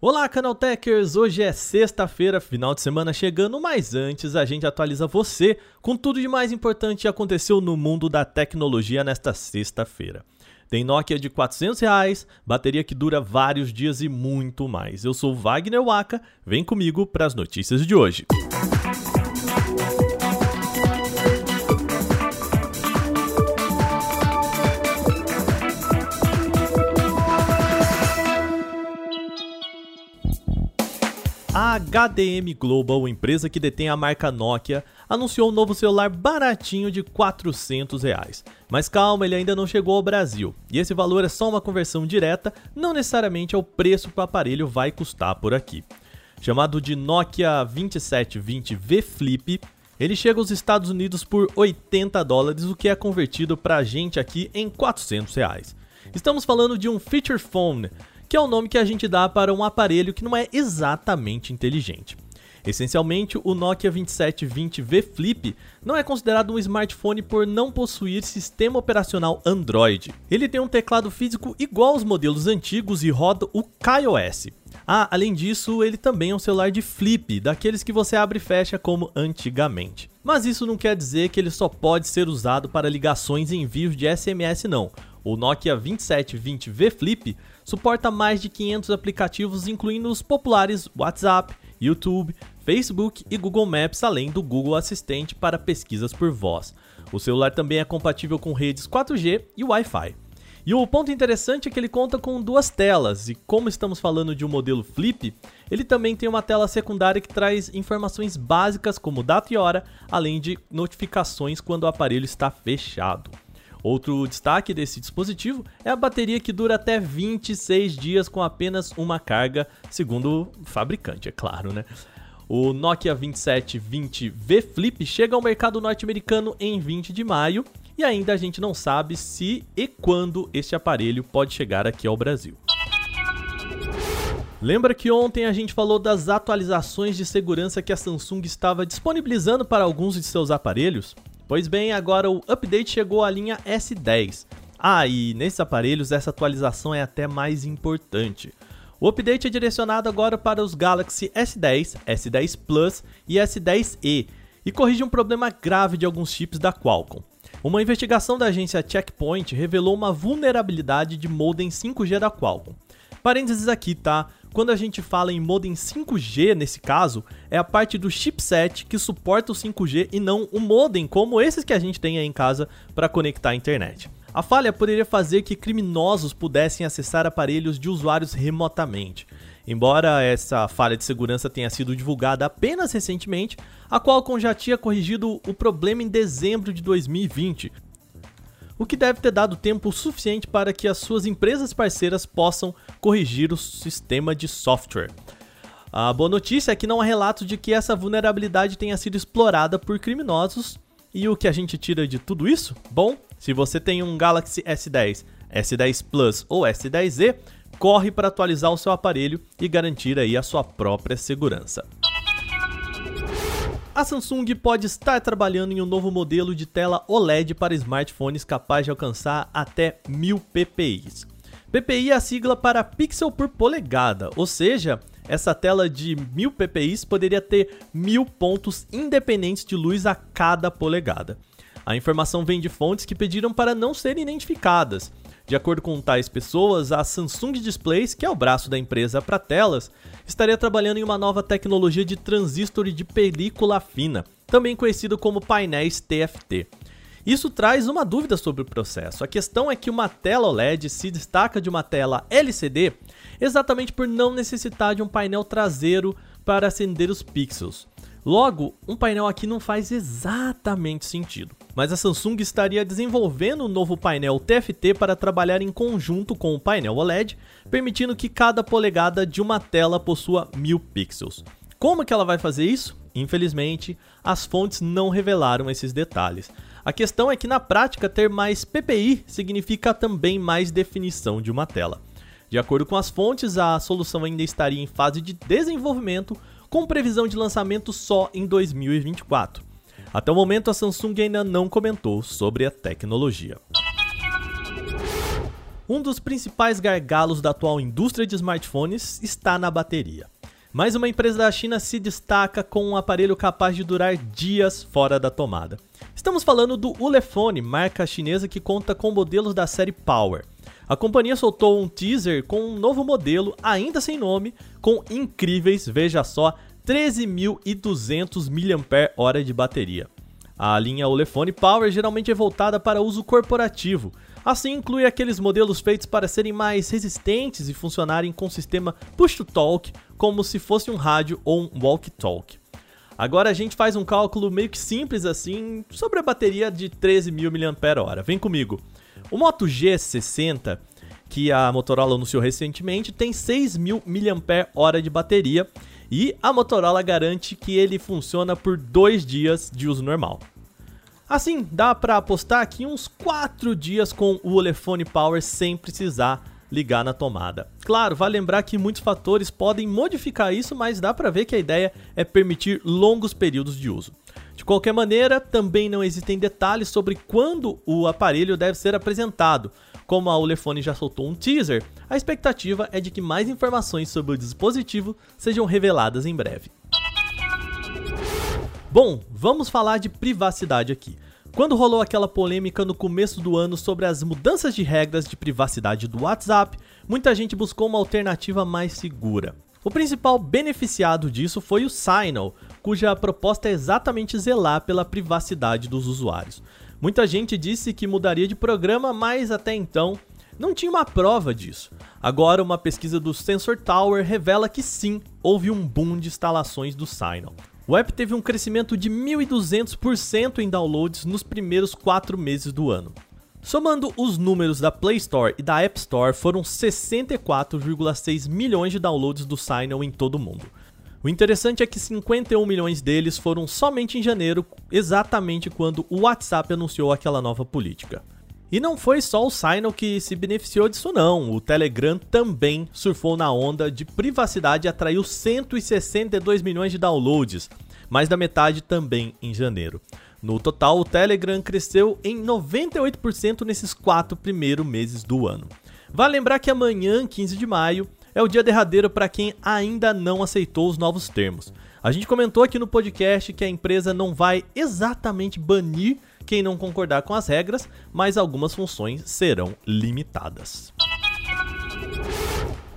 Olá, Canaltechers! Hoje é sexta-feira, final de semana chegando, mas antes a gente atualiza você com tudo de mais importante que aconteceu no mundo da tecnologia nesta sexta-feira. Tem Nokia de 400 reais, bateria que dura vários dias e muito mais. Eu sou Wagner Waka, vem comigo para as notícias de hoje. A HDM Global, empresa que detém a marca Nokia, anunciou um novo celular baratinho de 400 reais. Mas calma, ele ainda não chegou ao Brasil. E esse valor é só uma conversão direta, não necessariamente é o preço que o aparelho vai custar por aqui. Chamado de Nokia 2720 V Flip, ele chega aos Estados Unidos por 80 dólares, o que é convertido para a gente aqui em 400 reais. Estamos falando de um feature phone que é o nome que a gente dá para um aparelho que não é exatamente inteligente. Essencialmente, o Nokia 2720V Flip não é considerado um smartphone por não possuir sistema operacional Android. Ele tem um teclado físico igual aos modelos antigos e roda o KaiOS. Ah, além disso, ele também é um celular de flip, daqueles que você abre e fecha como antigamente. Mas isso não quer dizer que ele só pode ser usado para ligações e envios de SMS não. O Nokia 2720V Flip suporta mais de 500 aplicativos, incluindo os populares WhatsApp, YouTube, Facebook e Google Maps, além do Google Assistente para pesquisas por voz. O celular também é compatível com redes 4G e Wi-Fi. E o ponto interessante é que ele conta com duas telas, e como estamos falando de um modelo flip, ele também tem uma tela secundária que traz informações básicas como data e hora, além de notificações quando o aparelho está fechado. Outro destaque desse dispositivo é a bateria que dura até 26 dias com apenas uma carga, segundo o fabricante, é claro, né? O Nokia 2720V Flip chega ao mercado norte-americano em 20 de maio e ainda a gente não sabe se e quando este aparelho pode chegar aqui ao Brasil. Lembra que ontem a gente falou das atualizações de segurança que a Samsung estava disponibilizando para alguns de seus aparelhos? Pois bem, agora o update chegou à linha S10. Ah, e nesses aparelhos essa atualização é até mais importante. O update é direcionado agora para os Galaxy S10, S10 Plus e S10e e corrige um problema grave de alguns chips da Qualcomm. Uma investigação da agência Checkpoint revelou uma vulnerabilidade de modem 5G da Qualcomm. Parênteses aqui, tá? Quando a gente fala em modem 5G, nesse caso, é a parte do chipset que suporta o 5G e não o modem, como esses que a gente tem aí em casa para conectar a internet. A falha poderia fazer que criminosos pudessem acessar aparelhos de usuários remotamente. Embora essa falha de segurança tenha sido divulgada apenas recentemente, a Qualcomm já tinha corrigido o problema em dezembro de 2020, o que deve ter dado tempo suficiente para que as suas empresas parceiras possam corrigir o sistema de software. A boa notícia é que não há relatos de que essa vulnerabilidade tenha sido explorada por criminosos. E o que a gente tira de tudo isso? Bom, se você tem um Galaxy S10, S10 Plus ou S10e, corre para atualizar o seu aparelho e garantir aí a sua própria segurança. A Samsung pode estar trabalhando em um novo modelo de tela OLED para smartphones capaz de alcançar até 1000 ppi. PPI é a sigla para pixel por polegada, ou seja, essa tela de 1000 ppi poderia ter mil pontos independentes de luz a cada polegada. A informação vem de fontes que pediram para não serem identificadas, de acordo com tais pessoas, a Samsung Displays, que é o braço da empresa para telas, estaria trabalhando em uma nova tecnologia de transistor de película fina, também conhecido como painéis TFT. Isso traz uma dúvida sobre o processo. A questão é que uma tela OLED se destaca de uma tela LCD exatamente por não necessitar de um painel traseiro para acender os pixels. Logo, um painel aqui não faz exatamente sentido mas a Samsung estaria desenvolvendo um novo painel TFT para trabalhar em conjunto com o painel OLED, permitindo que cada polegada de uma tela possua mil pixels. Como que ela vai fazer isso? Infelizmente, as fontes não revelaram esses detalhes. A questão é que na prática ter mais PPI significa também mais definição de uma tela. De acordo com as fontes, a solução ainda estaria em fase de desenvolvimento, com previsão de lançamento só em 2024. Até o momento, a Samsung ainda não comentou sobre a tecnologia. Um dos principais gargalos da atual indústria de smartphones está na bateria. Mais uma empresa da China se destaca com um aparelho capaz de durar dias fora da tomada. Estamos falando do Ulefone, marca chinesa que conta com modelos da série Power. A companhia soltou um teaser com um novo modelo, ainda sem nome, com incríveis, veja só, 13.200 mAh de bateria. A linha Ulefone Power geralmente é voltada para uso corporativo, Assim, inclui aqueles modelos feitos para serem mais resistentes e funcionarem com sistema push-to-talk, como se fosse um rádio ou um walkie-talkie. Agora a gente faz um cálculo meio que simples assim sobre a bateria de 13.000 mAh. Vem comigo. O Moto G60, que a Motorola anunciou recentemente, tem 6.000 mAh de bateria e a Motorola garante que ele funciona por dois dias de uso normal. Assim, dá para apostar aqui uns 4 dias com o Olefone Power sem precisar ligar na tomada. Claro, vale lembrar que muitos fatores podem modificar isso, mas dá para ver que a ideia é permitir longos períodos de uso. De qualquer maneira, também não existem detalhes sobre quando o aparelho deve ser apresentado. Como a Ulefone já soltou um teaser, a expectativa é de que mais informações sobre o dispositivo sejam reveladas em breve. Bom, vamos falar de privacidade aqui. Quando rolou aquela polêmica no começo do ano sobre as mudanças de regras de privacidade do WhatsApp, muita gente buscou uma alternativa mais segura. O principal beneficiado disso foi o Signal, cuja proposta é exatamente zelar pela privacidade dos usuários. Muita gente disse que mudaria de programa, mas até então não tinha uma prova disso. Agora, uma pesquisa do Sensor Tower revela que sim, houve um boom de instalações do Signal. O app teve um crescimento de 1.200% em downloads nos primeiros 4 meses do ano. Somando os números da Play Store e da App Store, foram 64,6 milhões de downloads do Signal em todo o mundo. O interessante é que 51 milhões deles foram somente em janeiro, exatamente quando o WhatsApp anunciou aquela nova política. E não foi só o Signal que se beneficiou disso não, o Telegram também surfou na onda de privacidade e atraiu 162 milhões de downloads, mais da metade também em janeiro. No total, o Telegram cresceu em 98% nesses quatro primeiros meses do ano. Vale lembrar que amanhã, 15 de maio, é o dia derradeiro para quem ainda não aceitou os novos termos. A gente comentou aqui no podcast que a empresa não vai exatamente banir quem não concordar com as regras, mas algumas funções serão limitadas.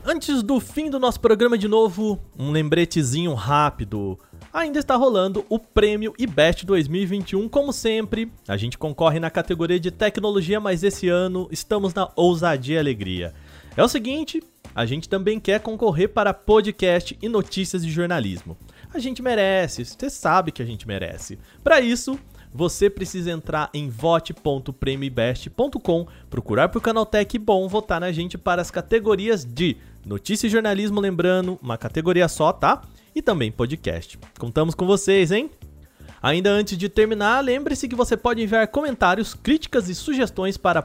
Antes do fim do nosso programa de novo, um lembretezinho rápido. Ainda está rolando o Prêmio IBEST 2021, como sempre. A gente concorre na categoria de tecnologia, mas esse ano estamos na ousadia e alegria. É o seguinte, a gente também quer concorrer para podcast e notícias de jornalismo. A gente merece, você sabe que a gente merece. Para isso, você precisa entrar em vote.premibest.com, procurar por Canaltech Bom, votar na gente para as categorias de notícia e jornalismo, lembrando, uma categoria só, tá? E também podcast. Contamos com vocês, hein? Ainda antes de terminar, lembre-se que você pode enviar comentários, críticas e sugestões para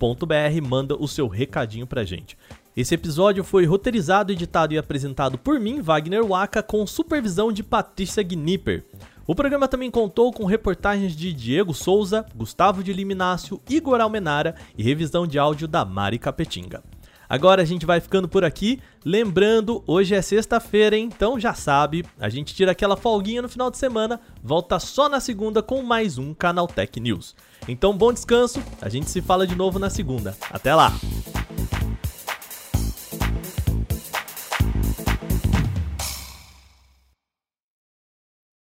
podcast@canaltech.com.br. Manda o seu recadinho pra gente. Esse episódio foi roteirizado, editado e apresentado por mim, Wagner Waka, com supervisão de Patrícia Gnipper. O programa também contou com reportagens de Diego Souza, Gustavo de Liminácio, Igor Almenara e revisão de áudio da Mari Capetinga. Agora a gente vai ficando por aqui. Lembrando, hoje é sexta-feira, então já sabe, a gente tira aquela folguinha no final de semana, volta só na segunda com mais um Canal Tech News. Então bom descanso, a gente se fala de novo na segunda. Até lá!